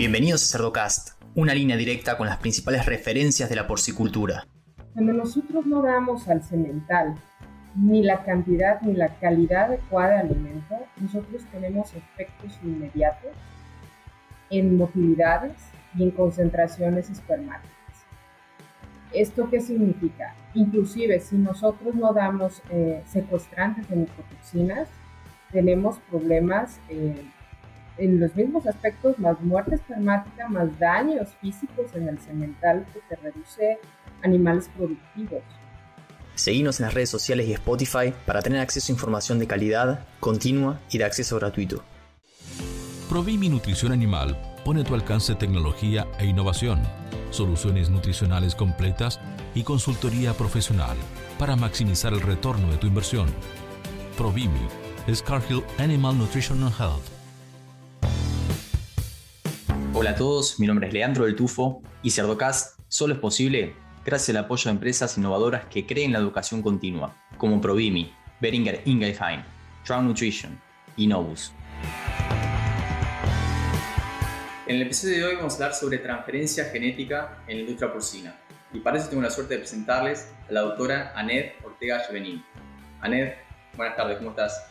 Bienvenidos a Cerdocast, una línea directa con las principales referencias de la porcicultura. Cuando nosotros no damos al semental ni la cantidad ni la calidad adecuada de alimento, nosotros tenemos efectos inmediatos en motilidades y en concentraciones espermáticas. ¿Esto qué significa? Inclusive si nosotros no damos eh, secuestrantes de micotoxinas, tenemos problemas eh, en los mismos aspectos, más muerte espermática, más daños físicos en el semental que te reduce animales productivos. Seguimos en las redes sociales y Spotify para tener acceso a información de calidad, continua y de acceso gratuito. Provimi Nutrición Animal pone a tu alcance tecnología e innovación, soluciones nutricionales completas y consultoría profesional para maximizar el retorno de tu inversión. Provimi Scarhill Animal Nutrition and Health. Hola a todos, mi nombre es Leandro del Tufo y Cerdocast solo es posible gracias al apoyo de empresas innovadoras que creen la educación continua, como Provimi, Beringer Ingelheim, Trout Nutrition y Novus. En el episodio de hoy vamos a hablar sobre transferencia genética en la industria porcina. Y para eso tengo la suerte de presentarles a la doctora Aned Ortega Chevenín. Aned, buenas tardes, ¿cómo estás?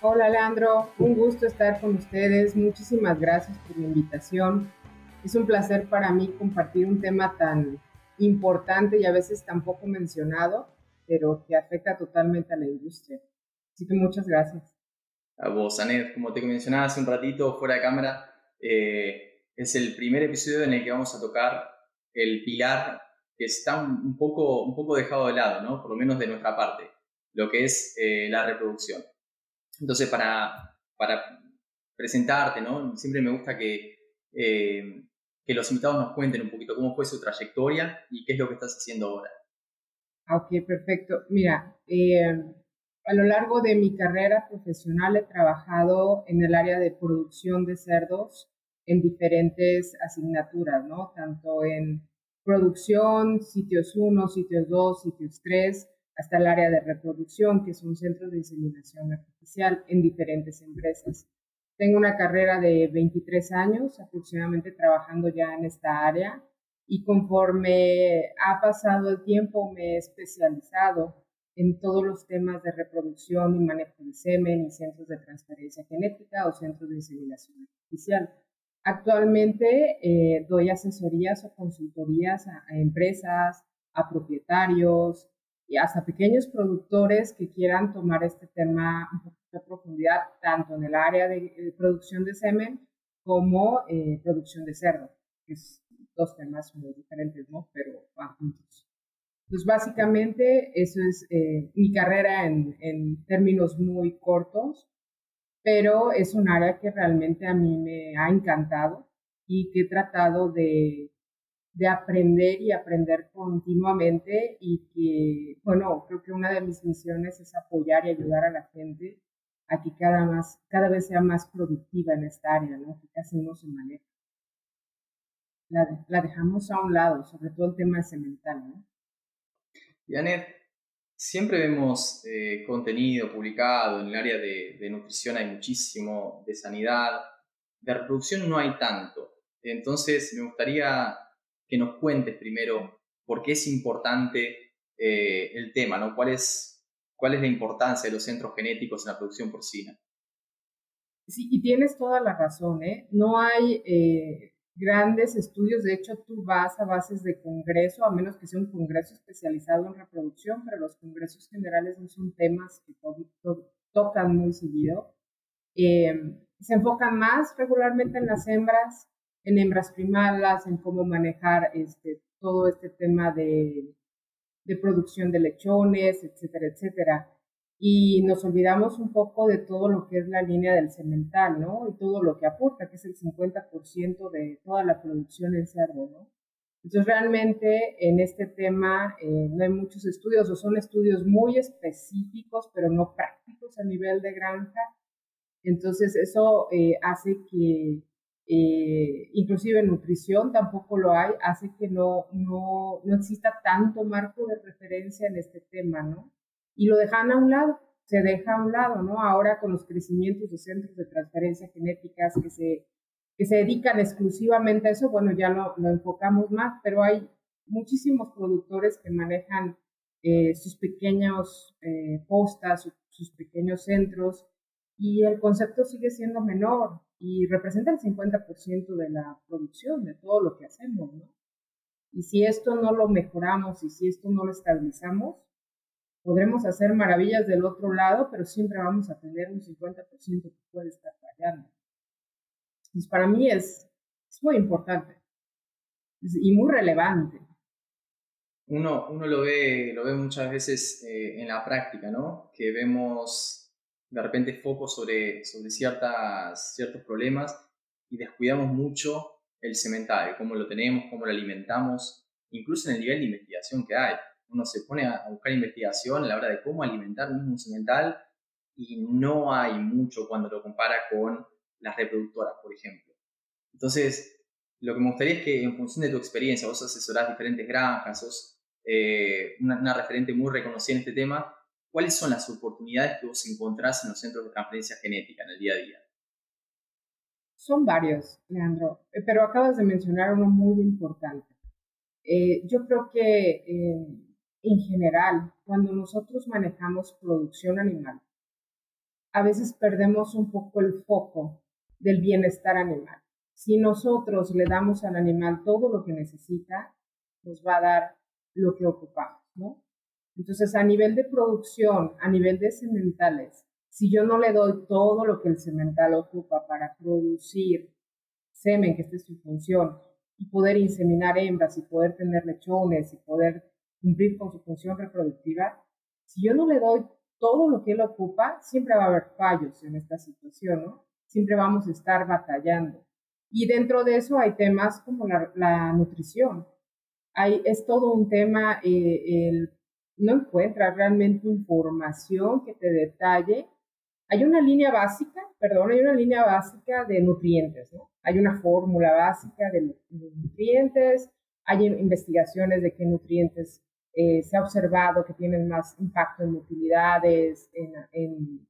Hola Leandro, un gusto estar con ustedes. Muchísimas gracias por la invitación. Es un placer para mí compartir un tema tan importante y a veces tan poco mencionado, pero que afecta totalmente a la industria. Así que muchas gracias. A vos, Aned, como te mencionaba hace un ratito fuera de cámara, eh, es el primer episodio en el que vamos a tocar el pilar que está un, poco, un poco dejado de lado, ¿no? por lo menos de nuestra parte, lo que es eh, la reproducción. Entonces, para, para presentarte, ¿no? siempre me gusta que, eh, que los invitados nos cuenten un poquito cómo fue su trayectoria y qué es lo que estás haciendo ahora. Ok, perfecto. Mira, eh, a lo largo de mi carrera profesional he trabajado en el área de producción de cerdos en diferentes asignaturas, ¿no? Tanto en producción, sitios 1, sitios 2, sitios 3, hasta el área de reproducción, que es un centro de inseminación artificial en diferentes empresas. Tengo una carrera de 23 años aproximadamente trabajando ya en esta área y conforme ha pasado el tiempo me he especializado en todos los temas de reproducción y manejo de semen y centros de transferencia genética o centros de inseminación artificial. Actualmente eh, doy asesorías o consultorías a, empresas, a propietarios y hasta pequeños productores que quieran tomar este tema un poquito de profundidad, tanto en el área de, producción de semen como eh, producción de cerdo, que es dos temas muy diferentes, ¿no? Pero van juntos. Entonces, básicamente, eso es eh, mi carrera en, en términos muy cortos pero es un área que realmente a mí me ha encantado y que he tratado de, de aprender y aprender continuamente y que, bueno, creo que una de mis misiones es apoyar y ayudar a la gente a que cada, más, cada vez sea más productiva en esta área, ¿no? Que casi no se. La, la dejamos a un lado, sobre todo el tema cemental, ¿no? Janet, Siempre vemos eh, contenido publicado en el área de, nutrición, hay muchísimo, de sanidad, de reproducción no hay tanto. Entonces me gustaría que nos cuentes primero por qué es importante eh, el tema, ¿no? ¿Cuál es, ¿Cuál es la importancia de los centros genéticos en la producción porcina? Sí, y tienes toda la razón, ¿eh? No hay eh, grandes estudios. De hecho, tú vas a bases de congreso, a menos que sea un congreso especializado en reproducción, pero los congresos generales no son temas que tocan muy seguido. Eh, se enfocan más regularmente en las hembras, en hembras primadas, en cómo manejar este, todo este tema de, de producción de lechones, etcétera, etcétera y nos olvidamos un poco de todo lo que es la línea del cemental, ¿no? Y todo lo que aporta, que es el 50% de toda la producción en cerdo, ¿no? Entonces, realmente en este tema eh, no hay muchos estudios o son estudios muy específicos, pero no prácticos a nivel de granja. Entonces, eso eh, hace que, eh, inclusive en nutrición tampoco lo hay, hace que no, no, no exista tanto marco de referencia en este tema, ¿no? y lo dejan a un lado, se deja a un lado, ¿no? Ahora con los crecimientos de centros de transferencia genéticas que se que se dedican exclusivamente a eso, bueno, ya lo, lo enfocamos más, pero hay muchísimos productores que manejan eh, sus pequeños eh, postas, sus pequeños centros, y el concepto sigue siendo menor y representa el 50% de la producción, de todo lo que hacemos, ¿no? Y si esto no lo mejoramos y si esto no lo estabilizamos, podremos hacer maravillas del otro lado, pero siempre vamos a tener un 50% que puede estar fallando. Entonces, para mí es, es muy importante y muy relevante. Uno, uno lo, ve, lo ve muchas veces eh, en la práctica, ¿no? Que vemos de repente foco sobre, sobre ciertas, ciertos problemas y descuidamos mucho el cemental, cómo lo tenemos, cómo lo alimentamos, incluso en el nivel de investigación que hay. Uno se pone a buscar investigación a la hora de cómo alimentar un cemental y no hay mucho cuando lo compara con las reproductoras, por ejemplo. Entonces, lo que me gustaría es que en función de tu experiencia, vos asesorás diferentes granjas, sos eh, una, una, referente muy reconocida en este tema, ¿cuáles son las oportunidades que vos encontrás en los centros de transferencia genética en el día a día? Son varios, Leandro, eh, pero acabas de mencionar uno muy importante. Eh, yo creo que eh, en general, cuando nosotros manejamos producción animal, a veces perdemos un poco el foco del bienestar animal. Si nosotros le damos al animal todo lo que necesita, nos va a dar lo que ocupamos, ¿no? Entonces, a nivel de producción, a nivel de sementales, si yo no le doy todo lo que el semental ocupa para producir semen, que esta es su función, y poder inseminar hembras y poder tener lechones y poder cumplir con su función reproductiva, si yo no le doy todo lo que él ocupa, siempre va a haber fallos en esta situación, ¿no? Siempre vamos a estar batallando. Y dentro de eso hay temas como la, nutrición. Hay, es todo un tema, eh, el, no encuentras realmente información que te detalle hay una línea básica, perdón, hay una línea básica de nutrientes, ¿no? Hay una fórmula básica de, nutrientes, hay investigaciones de qué nutrientes eh, se ha observado que tienen más impacto en utilidades, en,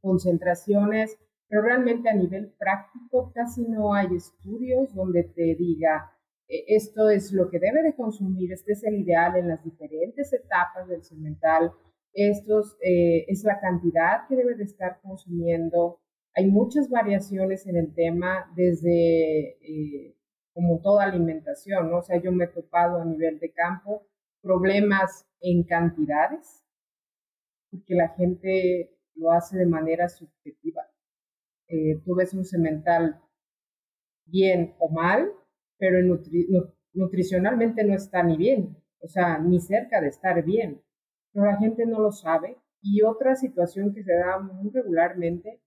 concentraciones, pero realmente a nivel práctico casi no hay estudios donde te diga esto es lo que debe de consumir, este es el ideal en las diferentes etapas del cemental, estos eh, es la cantidad que debe de estar consumiendo. Hay muchas variaciones en el tema desde eh, como toda alimentación, ¿no? O sea, yo me he topado a nivel de campo problemas en cantidades, porque la gente lo hace de manera subjetiva. Eh, tú ves un semental bien o mal, pero nutricionalmente no está ni bien, o sea, ni cerca de estar bien pero la gente no lo sabe. Y otra situación que se da muy regularmente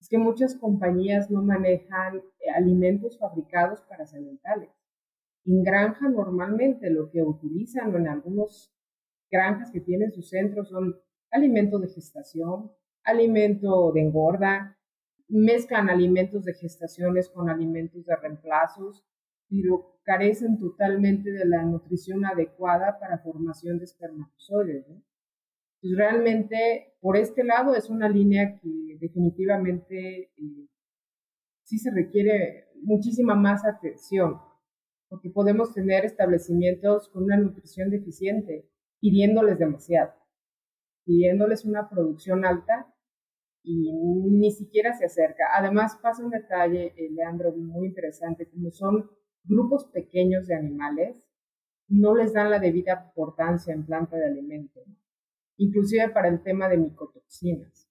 es que muchas compañías no manejan eh, alimentos fabricados para sementales. En granja normalmente lo que utilizan o en algunas granjas que tienen sus centros son alimentos de gestación, alimento de engorda, mezclan alimentos de gestaciones con alimentos de reemplazos, pero carecen totalmente de la nutrición adecuada para formación de espermatozoides. ¿no? Pues realmente por este lado es una línea que definitivamente eh, sí se requiere muchísima más atención, porque podemos tener establecimientos con una nutrición deficiente pidiéndoles demasiado, pidiéndoles una producción alta y ni siquiera se acerca. Además pasa un detalle, eh, Leandro, muy interesante, como son grupos pequeños de animales, no les dan la debida importancia en planta de alimentos inclusive para el tema de micotoxinas.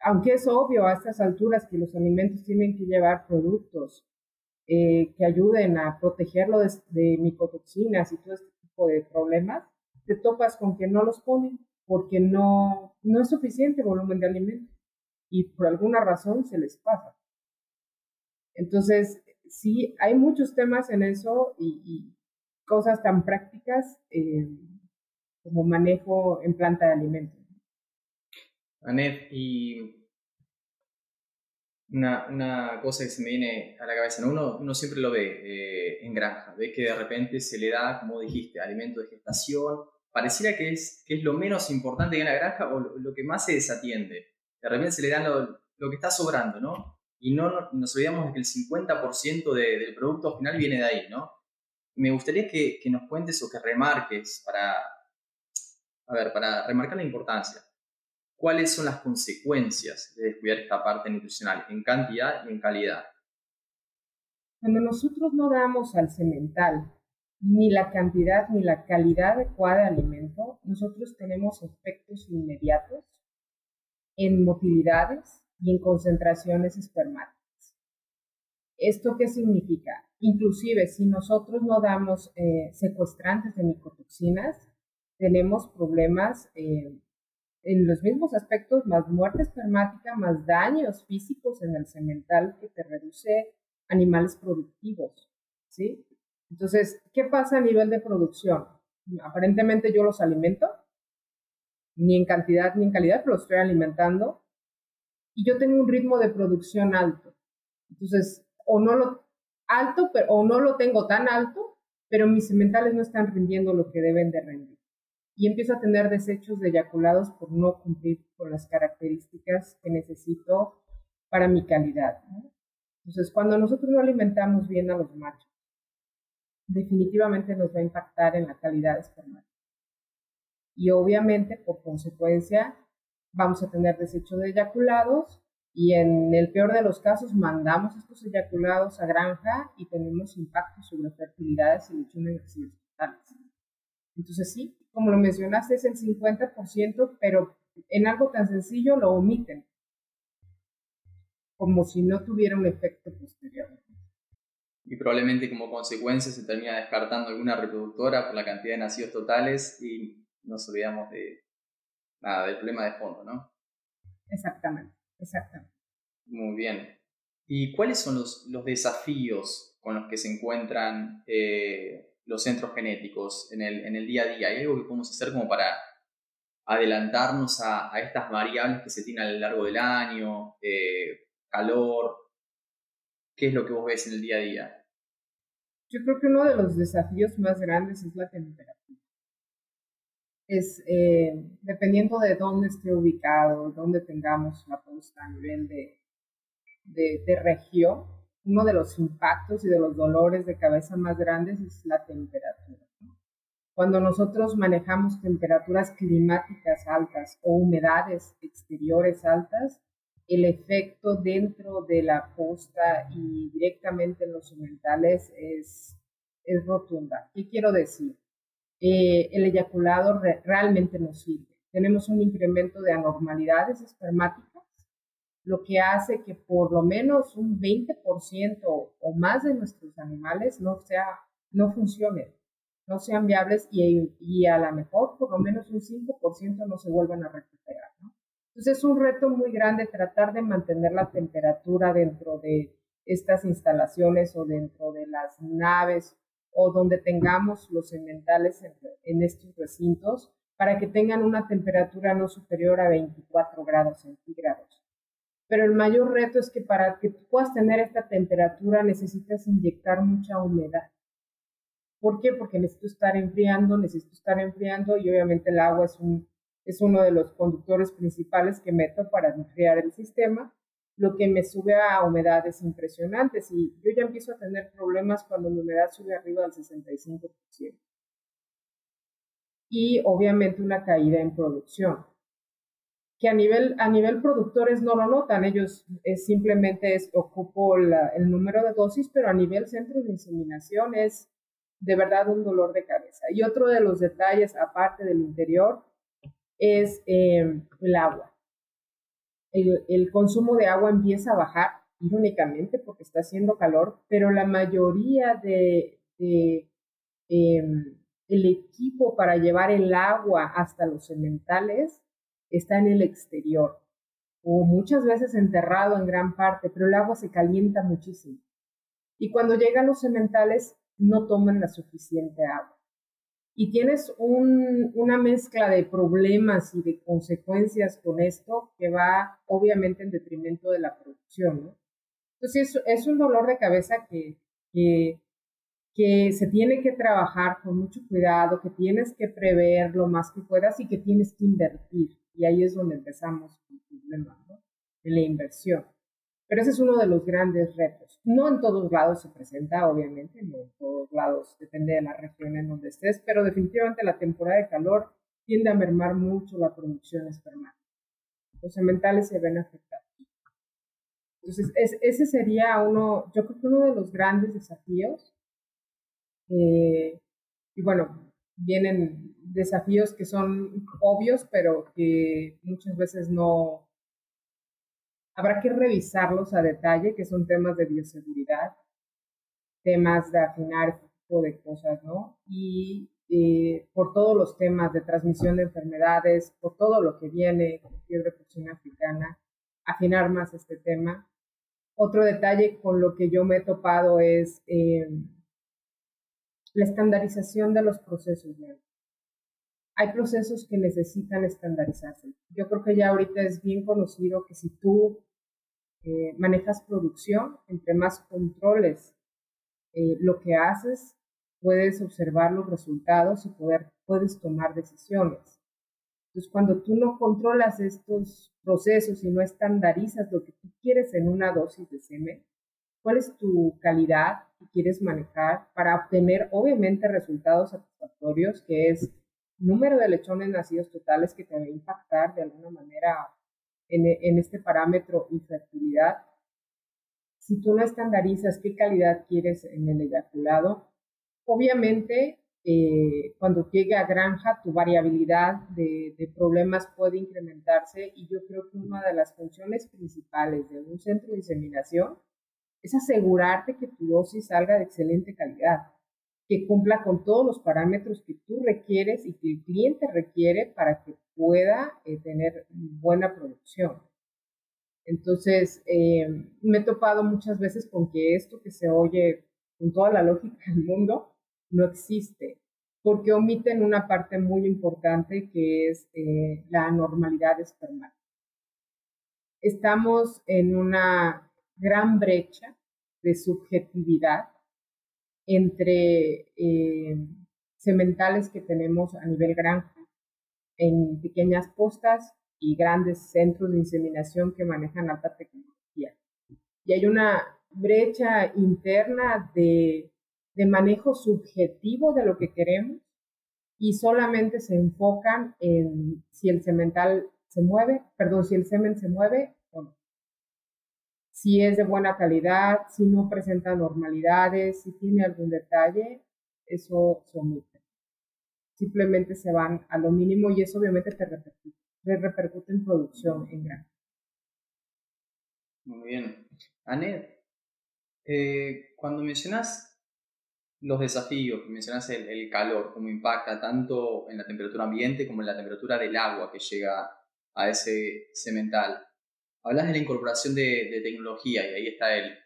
Aunque es obvio a estas alturas que los alimentos tienen que llevar productos eh, que ayuden a protegerlo de, micotoxinas y todo este tipo de problemas, te topas con que no los ponen porque no, no es suficiente volumen de alimento y por alguna razón se les pasa. Entonces, sí, hay muchos temas en eso y, cosas tan prácticas eh, como manejo en planta de alimentos. Anet, y una, una, cosa que se me viene a la cabeza, uno, uno siempre lo ve eh, en granja, ve que de repente se le da, como dijiste, alimento de gestación, pareciera que es, que es lo menos importante en la granja o lo, que más se desatiende. De repente se le da lo, lo, que está sobrando, ¿no? Y no nos olvidamos de que el 50% del producto final viene de ahí, ¿no? Me gustaría que, que, nos cuentes o que remarques para, a ver, para remarcar la importancia. ¿Cuáles son las consecuencias de descuidar esta parte nutricional en cantidad y en calidad? Cuando nosotros no damos al cemental ni la cantidad ni la calidad adecuada de alimento, nosotros tenemos efectos inmediatos en motilidades y en concentraciones espermáticas. ¿Esto qué significa? Inclusive si nosotros no damos eh, secuestrantes de micotoxinas, tenemos problemas eh, en los mismos aspectos, más muerte espermática, más daños físicos en el semental que te reduce animales productivos, ¿sí? Entonces, ¿qué pasa a nivel de producción? Aparentemente yo los alimento, ni en cantidad ni en calidad, pero los estoy alimentando, y yo tengo un ritmo de producción alto. Entonces, o no lo alto, pero, o no lo tengo tan alto, pero mis sementales no están rindiendo lo que deben de rendir. Y empiezo a tener desechos de eyaculados por no cumplir con las características que necesito para mi calidad. Entonces, cuando nosotros no alimentamos bien a los machos, definitivamente nos va a impactar en la calidad espermática. Y obviamente, por consecuencia, vamos a tener desecho de eyaculados y en el peor de los casos mandamos estos eyaculados a granja y tenemos impacto sobre fertilidades y lechones totales. Entonces sí, como lo mencionaste, es el 50%, pero en algo tan sencillo lo omiten como si no tuviera un efecto posterior. Y probablemente como consecuencia se termina descartando alguna reproductora por la cantidad de nacidos totales y nos olvidamos de nada, del problema de fondo, ¿no? Exactamente, exactamente. Muy bien. ¿Y cuáles son los, los desafíos con los que se encuentran eh, los centros genéticos en el, en el día a día? ¿Hay algo que podemos hacer como para adelantarnos a, a estas variables que se tienen a lo largo del año? Eh, calor? ¿Qué es lo que vos ves en el día a día? Yo creo que uno de los desafíos más grandes es la temperatura. Es, eh, dependiendo de dónde esté ubicado, dónde tengamos la posta a nivel de, de, región, uno de los impactos y de los dolores de cabeza más grandes es la temperatura. Cuando nosotros manejamos temperaturas climáticas altas o humedades exteriores altas, el efecto dentro de la posta y directamente en los sementales es, es rotunda. ¿Qué quiero decir? Eh, el eyaculado realmente no sirve. Tenemos un incremento de anormalidades espermáticas, lo que hace que por lo menos un 20% o más de nuestros animales no, sea, no funcionen, no sean viables y, y a lo mejor por lo menos un 5% no se vuelvan a recuperar. ¿no? Entonces es un reto muy grande tratar de mantener la temperatura dentro de estas instalaciones o dentro de las naves o donde tengamos los sementales en, estos recintos para que tengan una temperatura no superior a 24 grados centígrados. Pero el mayor reto es que para que tú puedas tener esta temperatura necesitas inyectar mucha humedad. ¿Por qué? Porque necesito estar enfriando, necesito estar enfriando y obviamente el agua es un es uno de los conductores principales que meto para enfriar el sistema, lo que me sube a humedades impresionantes y yo ya empiezo a tener problemas cuando mi humedad sube arriba del 65%. Y obviamente una caída en producción, que a nivel, a nivel productores no lo notan, ellos es, simplemente ocupo el número de dosis, pero a nivel centro de inseminación es de verdad un dolor de cabeza. Y otro de los detalles, aparte del interior, es em, el agua. El, consumo de agua empieza a bajar, irónicamente, porque está haciendo calor, pero la mayoría de, em, el equipo para llevar el agua hasta los sementales está en el exterior o muchas veces enterrado en gran parte, pero el agua se calienta muchísimo. Y cuando llegan los sementales no toman la suficiente agua y tienes una mezcla de problemas y de consecuencias con esto que va obviamente en detrimento de la producción. Entonces es, un dolor de cabeza que, que, se tiene que trabajar con mucho cuidado, que tienes que prever lo más que puedas y que tienes que invertir. Y ahí es donde empezamos el problema, ¿no? La inversión. Pero ese es uno de los grandes retos. No en todos lados se presenta, obviamente, no en todos lados, depende de la región en donde estés, pero definitivamente la temporada de calor tiende a mermar mucho la producción espermática. Los sementales se ven afectados. Entonces, ese sería uno, yo creo que uno de los grandes desafíos. Eh, y bueno, vienen desafíos que son obvios, pero que muchas veces no, habrá que revisarlos a detalle, que son temas de bioseguridad, temas de afinar de cosas, ¿no? Y eh, por todos los temas de transmisión de enfermedades, por todo lo que viene con fiebre porcina africana, afinar más este tema. Otro detalle con lo que yo me he topado es eh, la estandarización de los procesos. Hay procesos que necesitan estandarizarse. Yo creo que ya ahorita es bien conocido que si tú eh, manejas producción, entre más controles eh, lo que haces, puedes observar los resultados y poder, puedes tomar decisiones. Entonces, cuando tú no controlas estos procesos y no estandarizas lo que tú quieres en una dosis de semen, cuál es tu calidad que quieres manejar para obtener, obviamente, resultados satisfactorios, que es número de lechones nacidos totales que te va a impactar de alguna manera en, este parámetro infertilidad. Si tú no estandarizas qué calidad quieres en el eyaculado, obviamente eh, cuando llegue a granja tu variabilidad de, de, problemas puede incrementarse y yo creo que una de las funciones principales de un centro de inseminación es asegurarte que tu dosis salga de excelente calidad que cumpla con todos los parámetros que tú requieres y que el cliente requiere para que pueda eh, tener buena producción. Entonces, eh, me he topado muchas veces con que esto que se oye con toda la lógica del mundo no existe, porque omiten una parte muy importante que es eh, la normalidad espermática. Estamos en una gran brecha de subjetividad entre eh, sementales que tenemos a nivel granja en pequeñas postas y grandes centros de inseminación que manejan alta tecnología. Y hay una brecha interna de, de manejo subjetivo de lo que queremos y solamente se enfocan en si el semental se mueve, perdón, si el semen se mueve si es de buena calidad, si no presenta normalidades, si tiene algún detalle, eso se omite. Simplemente se van a lo mínimo y eso obviamente te repercute, en producción en gran. Muy bien. Anet, eh, cuando mencionas los desafíos, mencionas el, el, calor, cómo impacta tanto en la temperatura ambiente como en la temperatura del agua que llega a ese cemental, Hablas de la incorporación de, tecnología y ahí está el,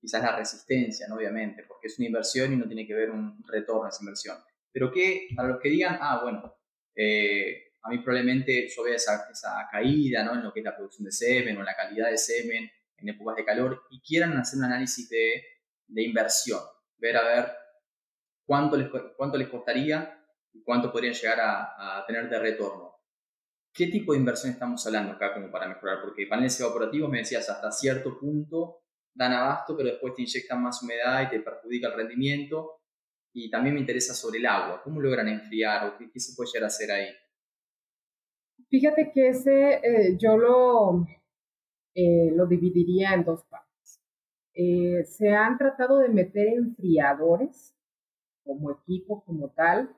quizás la resistencia, ¿no? obviamente, porque es una inversión y no tiene que ver un retorno a esa inversión. Pero que para los que digan, ah, bueno, eh, a mí probablemente yo vea esa, esa, caída ¿no? en lo que es la producción de semen o la calidad de semen en épocas de calor y quieran hacer un análisis de, de inversión, ver a ver cuánto les, cuánto les costaría y cuánto podrían llegar a tener de retorno. ¿Qué tipo de inversión estamos hablando acá como para mejorar? Porque paneles evaporativos, me decías, hasta cierto punto dan abasto, pero después te inyectan más humedad y te perjudica el rendimiento. Y también me interesa sobre el agua. ¿Cómo logran enfriar o qué, se puede llegar a hacer ahí? Fíjate que ese eh, yo lo, eh, lo dividiría en dos partes. Eh, se han tratado de meter enfriadores como equipo, como tal,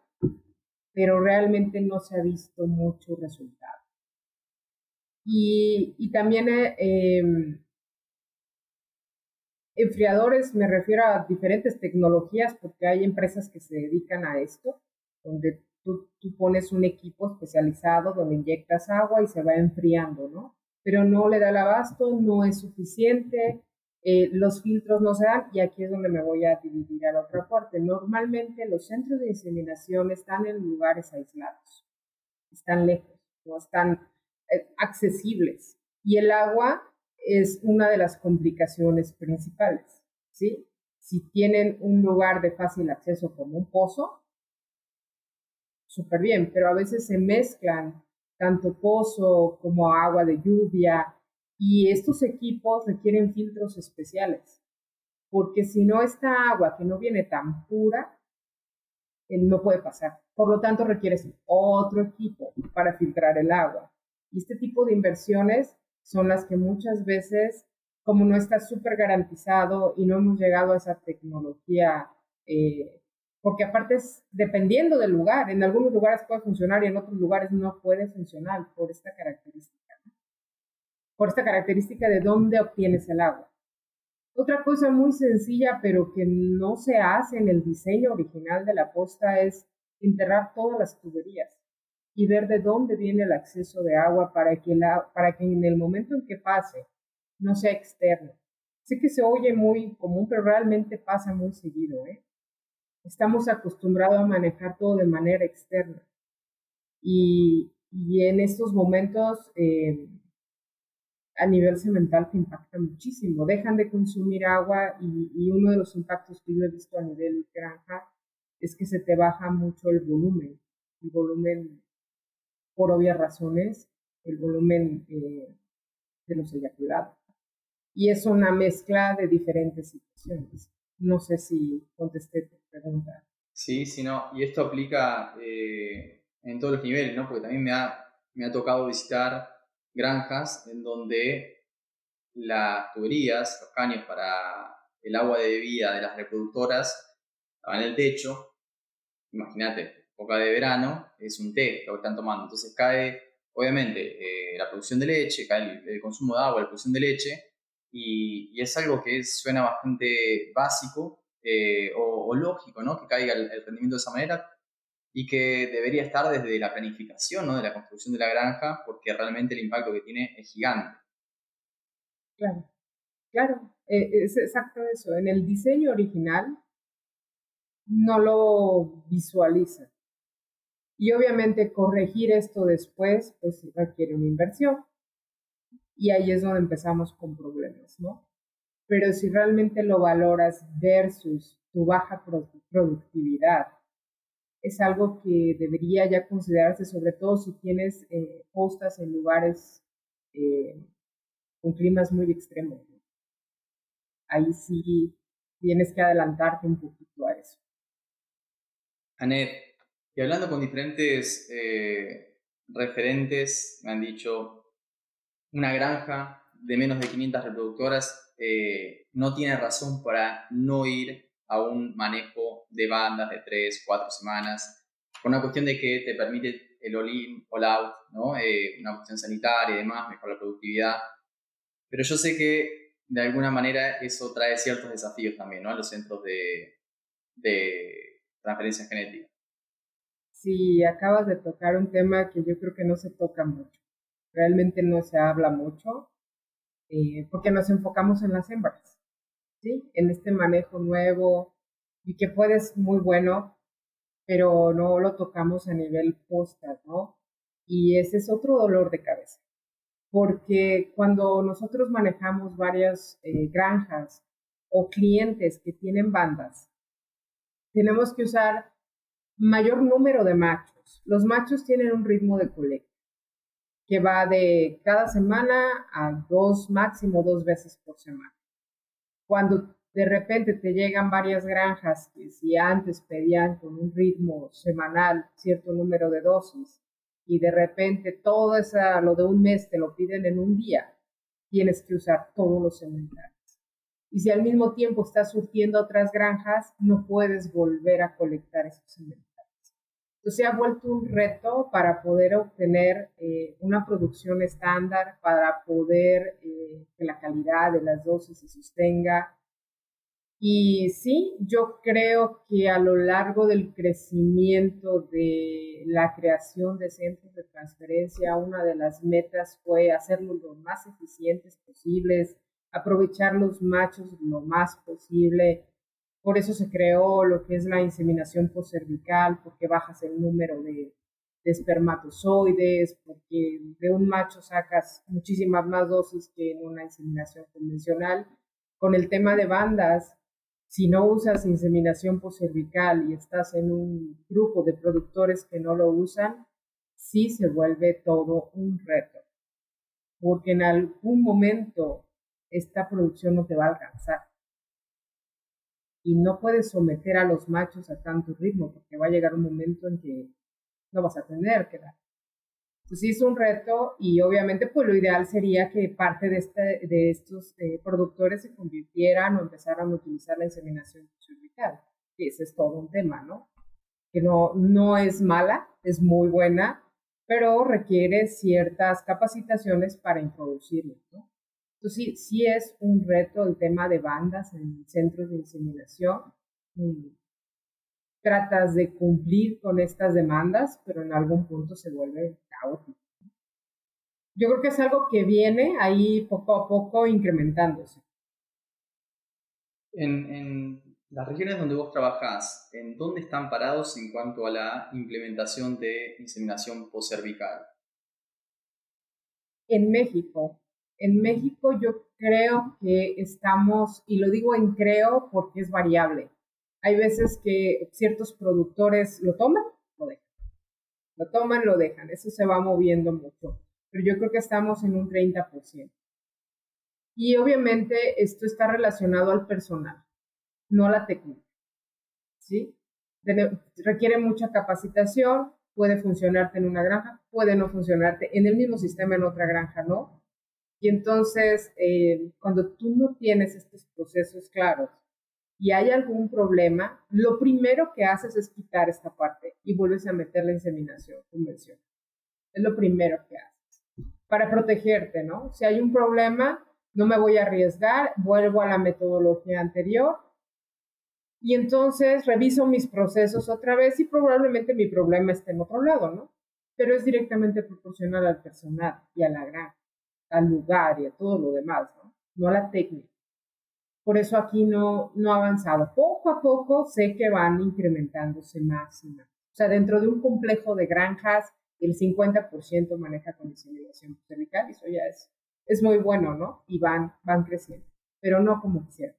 pero realmente no se ha visto mucho resultado. Y, y también eh, em, enfriadores, me refiero a diferentes tecnologías, porque hay empresas que se dedican a esto, donde tú, tú pones un equipo especializado donde inyectas agua y se va enfriando, ¿no? Pero no le da el abasto, no es suficiente, eh, los filtros no se dan y aquí es donde me voy a dividir a la otra parte. Normalmente los centros de inseminación están en lugares aislados, están lejos, no están eh, accesibles y el agua es una de las complicaciones principales, ¿sí? Si tienen un lugar de fácil acceso como un pozo, súper bien, pero a veces se mezclan tanto pozo como agua de lluvia, Y estos equipos requieren filtros especiales, porque si no esta agua que no viene tan pura, eh, no puede pasar. Por lo tanto, requieres otro equipo para filtrar el agua. Y este tipo de inversiones son las que muchas veces, como no está súper garantizado y no hemos llegado a esa tecnología, eh, porque aparte es dependiendo del lugar, en algunos lugares puede funcionar y en otros lugares no puede funcionar por esta característica, por esta característica de dónde obtienes el agua. Otra cosa muy sencilla, pero que no se hace en el diseño original de la posta, es enterrar todas las tuberías y ver de dónde viene el acceso de agua para que, la, para que en el momento en que pase no sea externo. Sé que se oye muy común, pero realmente pasa muy seguido. ¿eh? Estamos acostumbrados a manejar todo de manera externa. Y, y en estos momentos eh, a nivel cemental te impacta muchísimo. Dejan de consumir agua y, uno de los impactos que yo he visto a nivel granja es que se te baja mucho el volumen, el volumen por obvias razones, el volumen eh, de los eyaculados. Y es una mezcla de diferentes situaciones. No sé si contesté tu pregunta. Sí, sí, no. Y esto aplica eh, en todos los niveles, ¿no? Porque también me ha, me ha tocado visitar granjas en donde las tuberías, los caños para el agua de bebida de las reproductoras estaban en el techo. Imagínate, época de verano, es un té lo que están tomando. Entonces cae, obviamente, eh, la producción de leche, cae el, consumo de agua, la producción de leche, y, es algo que suena bastante básico eh, o, lógico, ¿no? Que caiga el, el rendimiento de esa manera, y que debería estar desde la planificación ¿no? de la construcción de la granja, porque realmente el impacto que tiene es gigante. Claro, claro, eh, es exacto eso. En el diseño original no lo visualiza. Y obviamente corregir esto después, pues requiere una inversión. Y ahí es donde empezamos con problemas, ¿no? Pero si realmente lo valoras versus tu baja productividad, es algo que debería ya considerarse, sobre todo si tienes eh, postas en lugares eh, con climas muy extremos. Ahí sí tienes que adelantarte un poquito a eso. Anet, y hablando con diferentes eh, referentes, me han dicho, una granja de menos de 500 reproductoras no tiene razón para no ir a un manejo de bandas de 3, 4 semanas, por una cuestión de que te permite el all-in, all-out, ¿no? Eh, una cuestión sanitaria y demás, mejor la productividad. Pero yo sé que de alguna manera eso trae ciertos desafíos también ¿no? a los centros de, de transferencia genética. Sí, acabas de tocar un tema que yo creo que no se toca mucho. Realmente no se habla mucho eh, porque nos enfocamos en las hembras. En este manejo nuevo y que puede ser muy bueno, pero no lo tocamos a nivel posta, ¿no? Y ese es otro dolor de cabeza, porque cuando nosotros manejamos varias eh, granjas o clientes que tienen bandas, tenemos que usar mayor número de machos. Los machos tienen un ritmo de colecta que va de cada semana a dos, máximo dos veces por semana. Cuando de repente te llegan varias granjas que si antes pedían con un ritmo semanal cierto número de dosis y de repente todo esa, lo de un mes te lo piden en un día, tienes que usar todos los semanales. Y si al mismo tiempo estás surtiendo otras granjas, no puedes volver a colectar esos semanales. Entonces se ha vuelto un reto para poder obtener eh, una producción estándar, para poder eh, que la calidad de las dosis se sostenga. Y sí, yo creo que a lo largo del crecimiento de la creación de centros de transferencia, una de las metas fue hacerlos lo más eficientes posibles, aprovechar los machos lo más posible, por eso se creó lo que es la inseminación postcervical, porque bajas el número de, espermatozoides, porque de un macho sacas muchísimas más dosis que en una inseminación convencional. Con el tema de bandas, si no usas inseminación postcervical y estás en un grupo de productores que no lo usan, sí se vuelve todo un reto porque en algún momento esta producción no te va a alcanzar. Y no puedes someter a los machos a tanto ritmo, porque va a llegar un momento en que no vas a tener que dar. Entonces es un reto y obviamente pues lo ideal sería que parte de, este, de estos eh, productores se convirtieran o empezaran a utilizar la inseminación cervical, que ese es todo un tema, ¿no? Que no, no es mala, es muy buena, pero requiere ciertas capacitaciones para introducirlo, ¿no? Entonces sí, sí es un reto el tema de bandas en centros de inseminación. Tratas de cumplir con estas demandas, pero en algún punto se vuelve caótico. Yo creo que es algo que viene ahí poco a poco incrementándose. En, las regiones donde vos trabajás, ¿en dónde están parados en cuanto a la implementación de inseminación poscervical? En México. En México yo creo que estamos, y lo digo en creo porque es variable. Hay veces que ciertos productores lo toman, lo dejan. Lo toman, lo dejan. Eso se va moviendo mucho. Pero yo creo que estamos en un 30%. Y obviamente esto está relacionado al personal no la técnica. ¿Sí? requiere mucha capacitación, puede funcionarte en una granja, puede no funcionarte en el mismo sistema en otra granja, ¿no? Y entonces, eh, cuando tú no tienes estos procesos claros y hay algún problema, lo primero que haces es quitar esta parte y vuelves a meter la inseminación convencional. Es lo primero que haces. Para protegerte, ¿no? Si hay un problema, no me voy a arriesgar, vuelvo a la metodología anterior y entonces reviso mis procesos otra vez y probablemente mi problema esté en otro lado, ¿no? Pero es directamente proporcional al personal y a la granja, al lugar y a todo lo demás, ¿no? No a la técnica. Por eso aquí no, no ha avanzado. Poco a poco sé que van incrementándose más y más. O sea, dentro de un complejo de granjas, el 50% maneja con inseminación cervical y eso ya es, es muy bueno, ¿no? Y van, van creciendo, pero no como quisiera.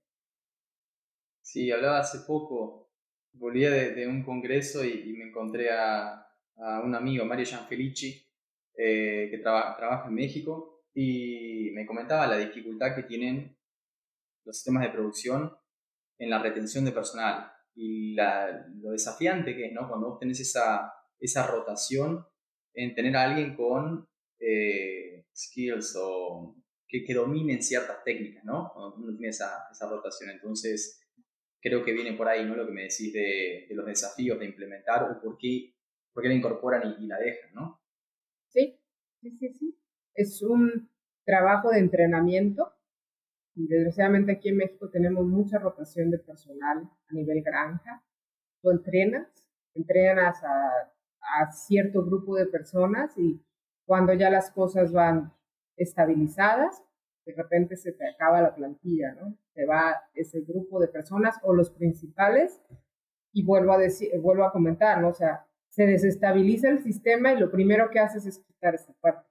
Sí, hablaba hace poco, volví de, un congreso y, me encontré a, un amigo, Mario Gianfelici, eh, que trabaja en México, y me comentaba la dificultad que tienen los sistemas de producción en la retención de personal y lo desafiante que es, ¿no? Cuando vos tenés esa, esa rotación en tener a alguien con eh, skills o que, que, dominen ciertas técnicas, ¿no? Cuando uno tiene esa, esa rotación. Entonces, creo que viene por ahí, ¿no? Lo que me decís de, los desafíos de implementar o por qué, por qué la incorporan y, la dejan, ¿no? Sí, sí, sí, sí. Es un trabajo de entrenamiento. Desgraciadamente aquí en México tenemos mucha rotación de personal a nivel granja. Tú entrenas, entrenas a, cierto grupo de personas y cuando ya las cosas van estabilizadas, de repente se te acaba la plantilla, ¿no? Se va ese grupo de personas o los principales y vuelvo a decir, vuelvo a comentar, ¿no? O sea, se desestabiliza el sistema y lo primero que haces es quitar esa parte.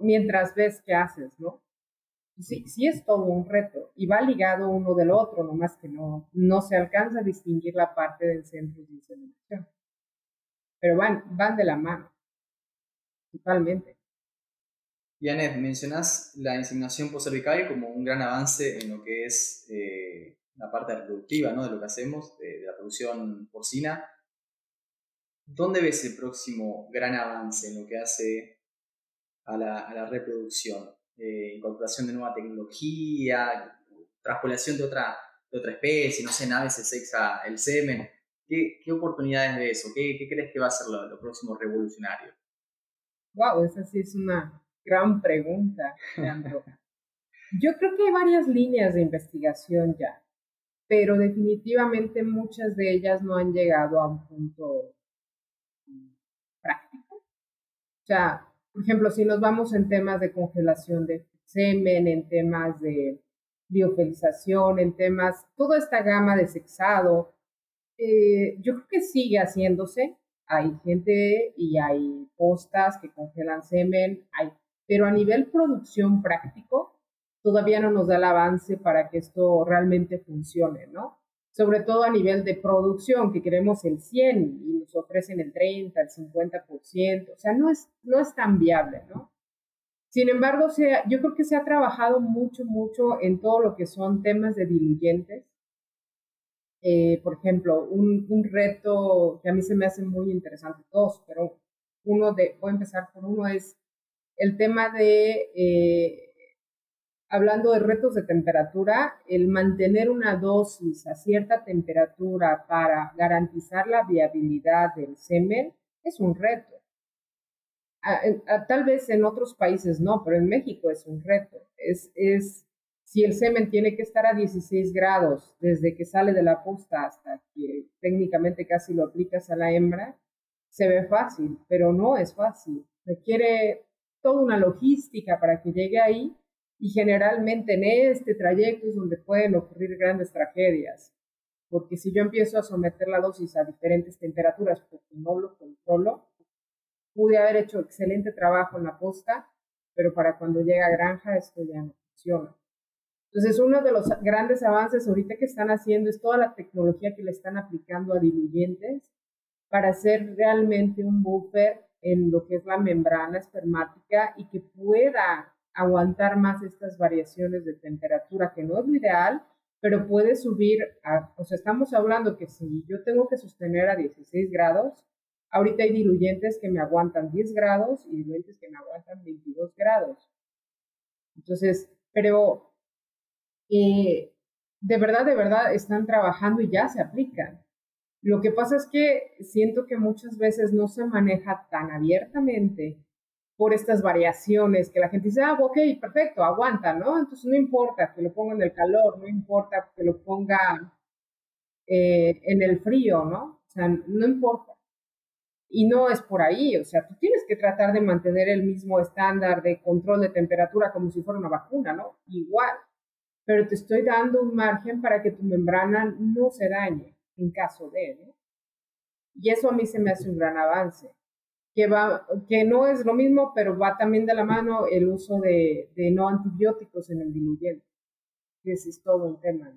Mientras ves qué haces, ¿no? Sí, sí es todo un reto y va ligado uno del otro, nomás que no, no se alcanza a distinguir la parte del centro de inseminación. Pero van, van de la mano, totalmente. Y mencionás la inseminación cervical como un gran avance en lo que es eh, la parte reproductiva ¿no? de lo que hacemos, de, la producción porcina. ¿Dónde ves el próximo gran avance en lo que hace a la, reproducción? Eh, incorporación de nueva tecnología, traspolación de otra, de otra especie, no sé, naves se sexa el semen. ¿Qué, ¿Qué, oportunidades de eso? ¿Qué, ¿Qué, crees que va a ser lo, lo próximo revolucionario? Wow, esa sí es una Gran pregunta, Yo creo que hay varias líneas de investigación ya, pero definitivamente muchas de ellas no han llegado a un punto práctico. O sea, por ejemplo, si nos vamos en temas de congelación de semen, en temas de biofelización, en temas, toda esta gama de sexado, eh, yo creo que sigue haciéndose. Hay gente y hay postas que congelan semen, hay pero a nivel producción práctico, todavía no nos da el avance para que esto realmente funcione, ¿no? Sobre todo a nivel de producción, que queremos el 100 y nos ofrecen el 30, el 50%, o sea, no es, no es tan viable, ¿no? Sin embargo, yo creo que se ha trabajado mucho, mucho en todo lo que son temas de diluyentes. Eh, por ejemplo, un, un, reto que a mí se me hace muy interesante, dos, pero uno de, voy a empezar por uno, es el tema de, eh, hablando de retos de temperatura, el mantener una dosis a cierta temperatura para garantizar la viabilidad del semen es un reto. tal vez en otros países no, pero en México es un reto. Es, es si el semen tiene que estar a 16 grados desde que sale de la posta hasta que técnicamente casi lo aplicas a la hembra, se ve fácil, pero no es fácil. Requiere toda una logística para que llegue ahí y generalmente en este trayecto es donde pueden ocurrir grandes tragedias. Porque si yo empiezo a someter la dosis a diferentes temperaturas porque no lo controlo, pude haber hecho excelente trabajo en la posta, pero para cuando llega a granja esto ya no funciona. Entonces, uno de los grandes avances ahorita que están haciendo es toda la tecnología que le están aplicando a diluyentes para hacer realmente un buffer en lo que es la membrana espermática y que pueda aguantar más estas variaciones de temperatura, que no es lo ideal, pero puede subir a, o sea, estamos hablando que si yo tengo que sostener a 16 grados, ahorita hay diluyentes que me aguantan 10 grados y diluyentes que me aguantan 22 grados. Entonces, pero eh, de verdad, de verdad están trabajando y ya se aplican. Lo que pasa es que siento que muchas veces no se maneja tan abiertamente por estas variaciones, que la gente dice, ah, ok, perfecto, aguanta, ¿no? Entonces no importa que lo ponga en el calor, no importa que lo ponga eh, en el frío, ¿no? O sea, no importa. Y no es por ahí, o sea, tú tienes que tratar de mantener el mismo estándar de control de temperatura como si fuera una vacuna, ¿no? Igual, pero te estoy dando un margen para que tu membrana no se dañe en caso de. Y eso a mí se me hace un gran avance, que, va, que no es lo mismo, pero va también de la mano el uso de, no antibióticos en el diluyente, que ese es todo un tema.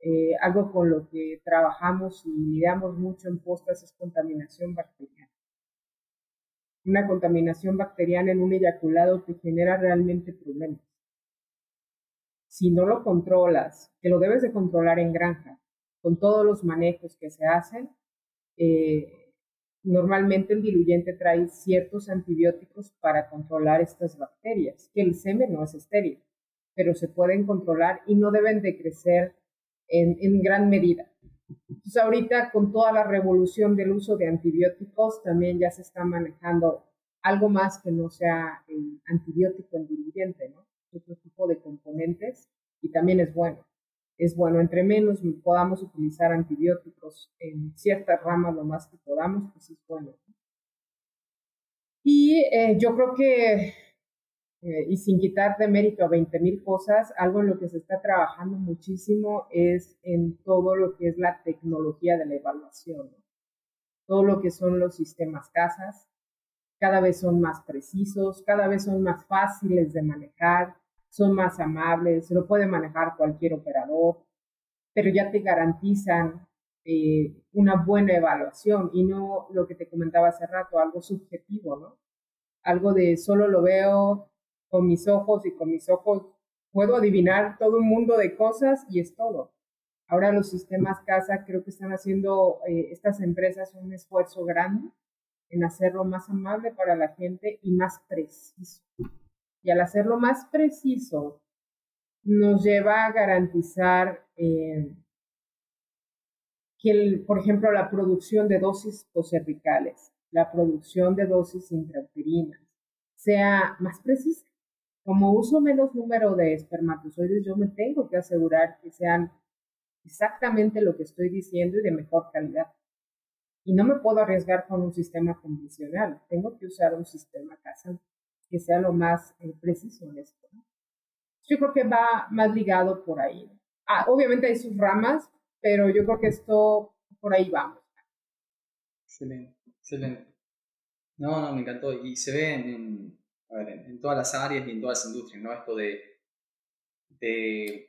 Eh, algo con lo que trabajamos y miramos mucho en postas es contaminación bacteriana. Una contaminación bacteriana en un eyaculado te genera realmente problemas. Si no lo controlas, que lo debes de controlar en granja, con todos los manejos que se hacen, eh, normalmente el diluyente trae ciertos antibióticos para controlar estas bacterias, que el semen no es estéril, pero se pueden controlar y no deben de crecer en, en gran medida. Entonces ahorita con toda la revolución del uso de antibióticos también ya se está manejando algo más que no sea el antibiótico en diluyente, ¿no? Otro tipo de componentes y también es bueno es bueno. Entre menos podamos utilizar antibióticos en ciertas ramas lo más que podamos, pues es bueno. Y eh, yo creo que, eh, y sin quitar de mérito a 20 mil cosas, algo en lo que se está trabajando muchísimo es en todo lo que es la tecnología de la evaluación. Todo lo que son los sistemas casas, cada vez son más precisos, cada vez son más fáciles de manejar, son más amables, se lo puede manejar cualquier operador, pero ya te garantizan eh, una buena evaluación y no lo que te comentaba hace rato, algo subjetivo, ¿no? Algo de solo lo veo con mis ojos y con mis ojos puedo adivinar todo un mundo de cosas y es todo. Ahora los sistemas casa creo que están haciendo eh, estas empresas un esfuerzo grande en hacerlo más amable para la gente y más preciso y al hacerlo más preciso, nos lleva a garantizar eh, que, por ejemplo, la producción de dosis cervicales, la producción de dosis intrauterinas, sea más precisa. Como uso menos número de espermatozoides, yo me tengo que asegurar que sean exactamente lo que estoy diciendo y de mejor calidad. Y no me puedo arriesgar con un sistema convencional, tengo que usar un sistema casante que sea lo más eh, preciso en esto. Yo creo que va más ligado por ahí. Ah, obviamente hay sus ramas, pero yo creo que esto por ahí vamos. Excelente, excelente. No, no, me encantó. Y se ve en, a ver, en, todas las áreas y en todas las industrias, ¿no? Esto de, de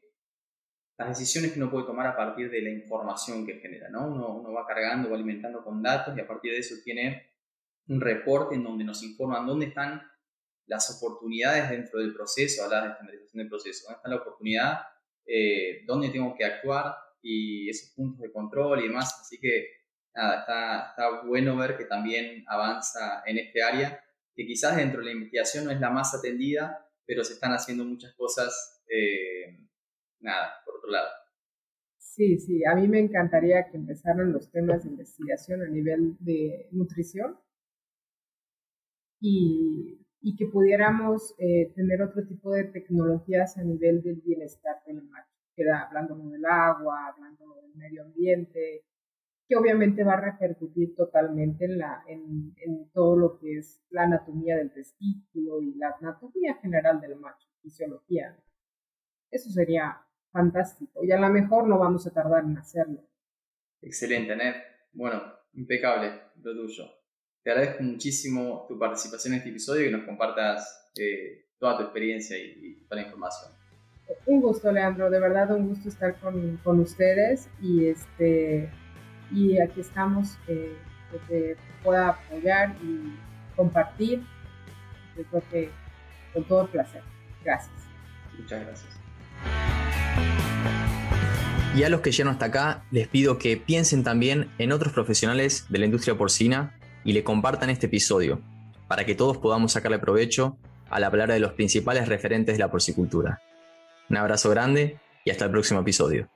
las decisiones que uno puede tomar a partir de la información que genera, ¿no? Uno, uno va cargando, va alimentando con datos y a partir de eso tiene un reporte en donde nos informan dónde están las oportunidades dentro del proceso, hablar de estandarización del proceso, dónde está la oportunidad, eh, dónde tengo que actuar y esos puntos de control y demás. Así que nada, está, está bueno ver que también avanza en este área, que quizás dentro de la investigación no es la más atendida, pero se están haciendo muchas cosas, eh, nada, por otro lado. Sí, sí, a mí me encantaría que empezaran los temas de investigación a nivel de nutrición y, y que pudiéramos eh, tener otro tipo de tecnologías a nivel del bienestar del mar, queda hablando del agua, hablando del medio ambiente, que obviamente va a repercutir totalmente en, en todo lo que es la anatomía del testículo y la anatomía general del macho, fisiología. Eso sería fantástico y a lo mejor no vamos a tardar en hacerlo. Excelente, Ned. Bueno, impecable lo tuyo. Te agradezco muchísimo tu participación en este episodio y que nos compartas eh, toda tu experiencia y, toda la información. Un gusto, Leandro, de verdad un gusto estar con, con ustedes y este y aquí estamos eh, que te pueda apoyar y compartir. Yo creo que con todo placer. Gracias. Muchas gracias. Y a los que llegan hasta acá, les pido que piensen también en otros profesionales de la industria porcina y le compartan este episodio, para que todos podamos sacarle provecho a la palabra de los principales referentes de la porcicultura. Un abrazo grande y hasta el próximo episodio.